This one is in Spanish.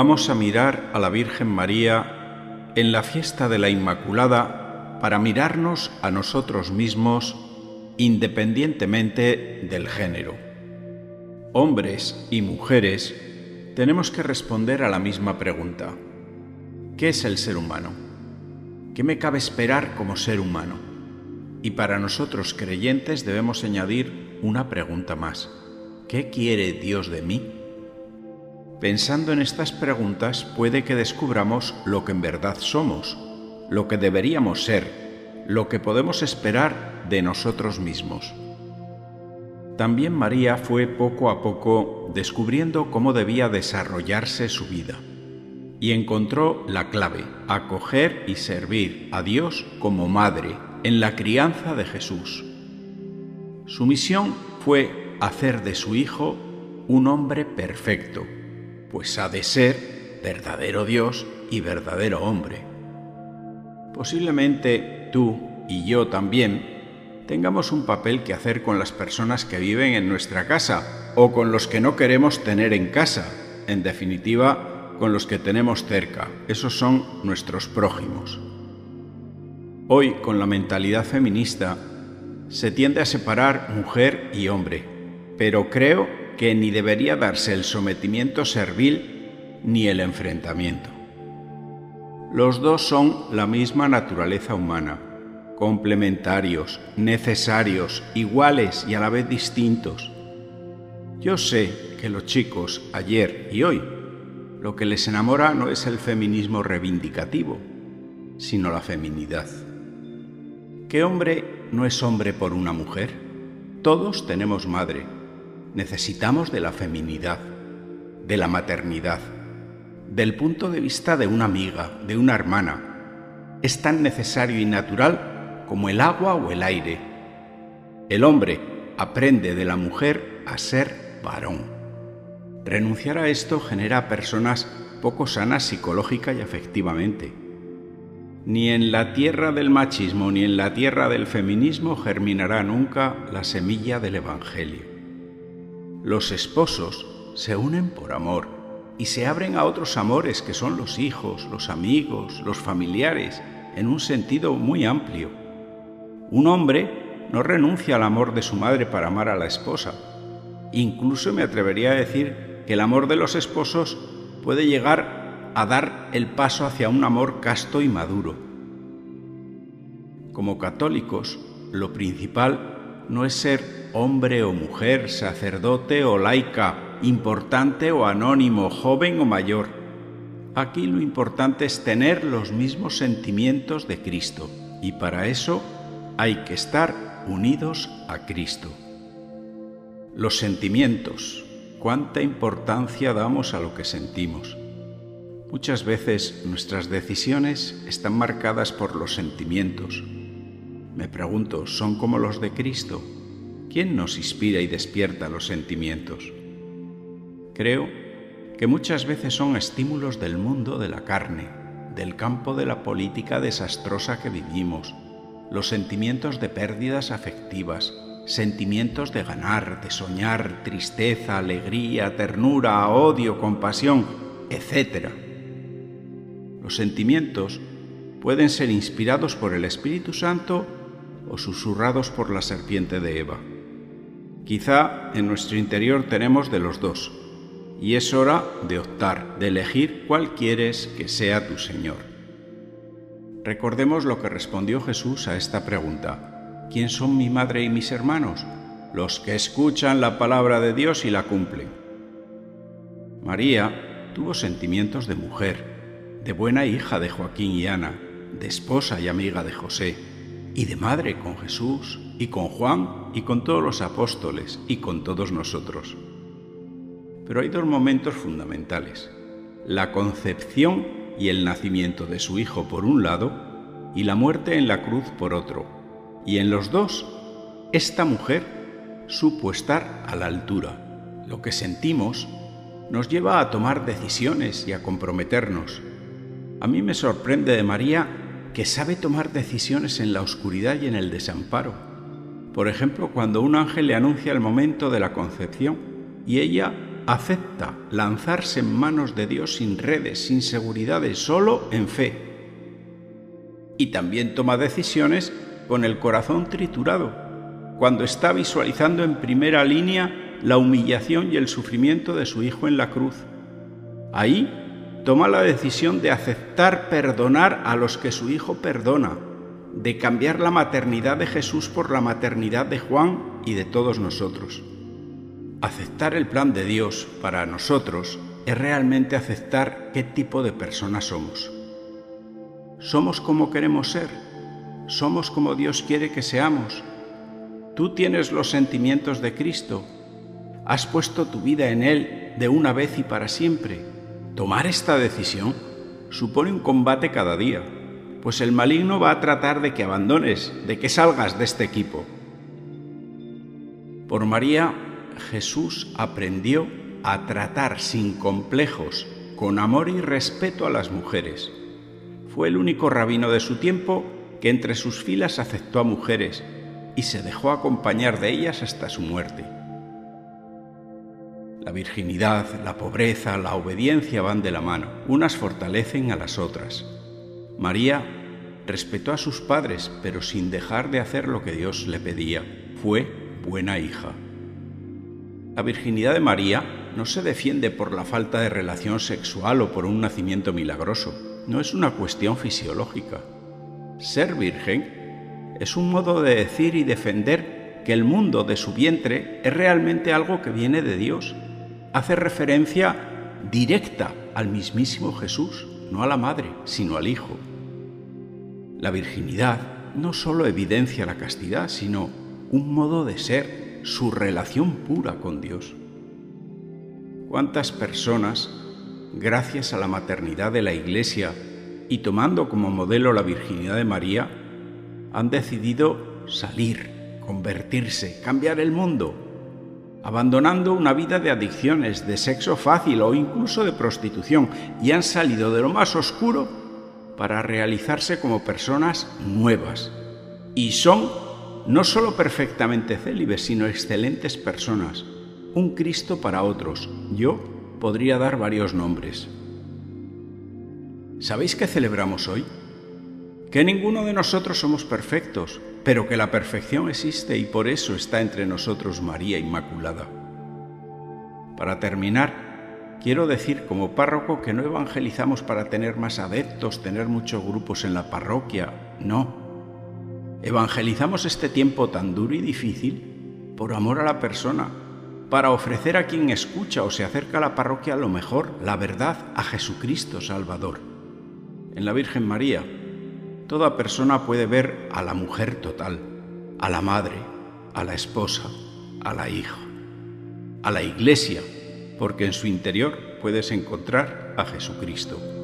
Vamos a mirar a la Virgen María en la fiesta de la Inmaculada para mirarnos a nosotros mismos independientemente del género. Hombres y mujeres tenemos que responder a la misma pregunta. ¿Qué es el ser humano? ¿Qué me cabe esperar como ser humano? Y para nosotros creyentes debemos añadir una pregunta más. ¿Qué quiere Dios de mí? Pensando en estas preguntas puede que descubramos lo que en verdad somos, lo que deberíamos ser, lo que podemos esperar de nosotros mismos. También María fue poco a poco descubriendo cómo debía desarrollarse su vida y encontró la clave, acoger y servir a Dios como madre en la crianza de Jesús. Su misión fue hacer de su hijo un hombre perfecto, pues ha de ser verdadero Dios y verdadero hombre. Posiblemente tú y yo también tengamos un papel que hacer con las personas que viven en nuestra casa o con los que no queremos tener en casa, en definitiva, con los que tenemos cerca. Esos son nuestros prójimos. Hoy, con la mentalidad feminista, se tiende a separar mujer y hombre, pero creo que ni debería darse el sometimiento servil ni el enfrentamiento. Los dos son la misma naturaleza humana, complementarios, necesarios, iguales y a la vez distintos. Yo sé que los chicos, ayer y hoy, lo que les enamora no es el feminismo reivindicativo, sino la feminidad. ¿Qué hombre no es hombre por una mujer? Todos tenemos madre necesitamos de la feminidad, de la maternidad, del punto de vista de una amiga, de una hermana. Es tan necesario y natural como el agua o el aire. El hombre aprende de la mujer a ser varón. Renunciar a esto genera personas poco sanas psicológica y afectivamente. Ni en la tierra del machismo ni en la tierra del feminismo germinará nunca la semilla del Evangelio. Los esposos se unen por amor y se abren a otros amores que son los hijos, los amigos, los familiares, en un sentido muy amplio. Un hombre no renuncia al amor de su madre para amar a la esposa. Incluso me atrevería a decir que el amor de los esposos puede llegar a dar el paso hacia un amor casto y maduro. Como católicos, lo principal no es ser hombre o mujer, sacerdote o laica, importante o anónimo, joven o mayor. Aquí lo importante es tener los mismos sentimientos de Cristo y para eso hay que estar unidos a Cristo. Los sentimientos. ¿Cuánta importancia damos a lo que sentimos? Muchas veces nuestras decisiones están marcadas por los sentimientos me pregunto, ¿son como los de Cristo? ¿Quién nos inspira y despierta los sentimientos? Creo que muchas veces son estímulos del mundo de la carne, del campo de la política desastrosa que vivimos, los sentimientos de pérdidas afectivas, sentimientos de ganar, de soñar, tristeza, alegría, ternura, odio, compasión, etc. Los sentimientos pueden ser inspirados por el Espíritu Santo o susurrados por la serpiente de Eva. Quizá en nuestro interior tenemos de los dos, y es hora de optar, de elegir cuál quieres que sea tu Señor. Recordemos lo que respondió Jesús a esta pregunta. ¿Quién son mi madre y mis hermanos? Los que escuchan la palabra de Dios y la cumplen. María tuvo sentimientos de mujer, de buena hija de Joaquín y Ana, de esposa y amiga de José, y de madre con Jesús y con Juan y con todos los apóstoles y con todos nosotros. Pero hay dos momentos fundamentales. La concepción y el nacimiento de su Hijo por un lado y la muerte en la cruz por otro. Y en los dos, esta mujer supo estar a la altura. Lo que sentimos nos lleva a tomar decisiones y a comprometernos. A mí me sorprende de María que sabe tomar decisiones en la oscuridad y en el desamparo. Por ejemplo, cuando un ángel le anuncia el momento de la concepción y ella acepta lanzarse en manos de Dios sin redes, sin seguridades, solo en fe. Y también toma decisiones con el corazón triturado, cuando está visualizando en primera línea la humillación y el sufrimiento de su Hijo en la cruz. Ahí toma la decisión de aceptar perdonar a los que su Hijo perdona, de cambiar la maternidad de Jesús por la maternidad de Juan y de todos nosotros. Aceptar el plan de Dios para nosotros es realmente aceptar qué tipo de personas somos. Somos como queremos ser, somos como Dios quiere que seamos. Tú tienes los sentimientos de Cristo, has puesto tu vida en Él de una vez y para siempre. Tomar esta decisión supone un combate cada día, pues el maligno va a tratar de que abandones, de que salgas de este equipo. Por María, Jesús aprendió a tratar sin complejos, con amor y respeto a las mujeres. Fue el único rabino de su tiempo que entre sus filas aceptó a mujeres y se dejó acompañar de ellas hasta su muerte. La virginidad, la pobreza, la obediencia van de la mano, unas fortalecen a las otras. María respetó a sus padres, pero sin dejar de hacer lo que Dios le pedía. Fue buena hija. La virginidad de María no se defiende por la falta de relación sexual o por un nacimiento milagroso. No es una cuestión fisiológica. Ser virgen es un modo de decir y defender que el mundo de su vientre es realmente algo que viene de Dios. Hace referencia directa al mismísimo Jesús, no a la madre, sino al Hijo. La virginidad no solo evidencia la castidad, sino un modo de ser, su relación pura con Dios. ¿Cuántas personas, gracias a la maternidad de la Iglesia y tomando como modelo la virginidad de María, han decidido salir, convertirse, cambiar el mundo, abandonando una vida de adicciones, de sexo fácil o incluso de prostitución, y han salido de lo más oscuro para realizarse como personas nuevas. Y son no solo perfectamente célibes, sino excelentes personas. Un Cristo para otros. Yo podría dar varios nombres. ¿Sabéis qué celebramos hoy? Que ninguno de nosotros somos perfectos, pero que la perfección existe y por eso está entre nosotros María Inmaculada. Para terminar, quiero decir como párroco que no evangelizamos para tener más adeptos, tener muchos grupos en la parroquia, no. Evangelizamos este tiempo tan duro y difícil por amor a la persona, para ofrecer a quien escucha o se acerca a la parroquia lo mejor, la verdad, a Jesucristo Salvador. En la Virgen María, toda persona puede ver a la mujer total, a la madre, a la esposa, a la hija, a la iglesia, porque en su interior puedes encontrar a Jesucristo.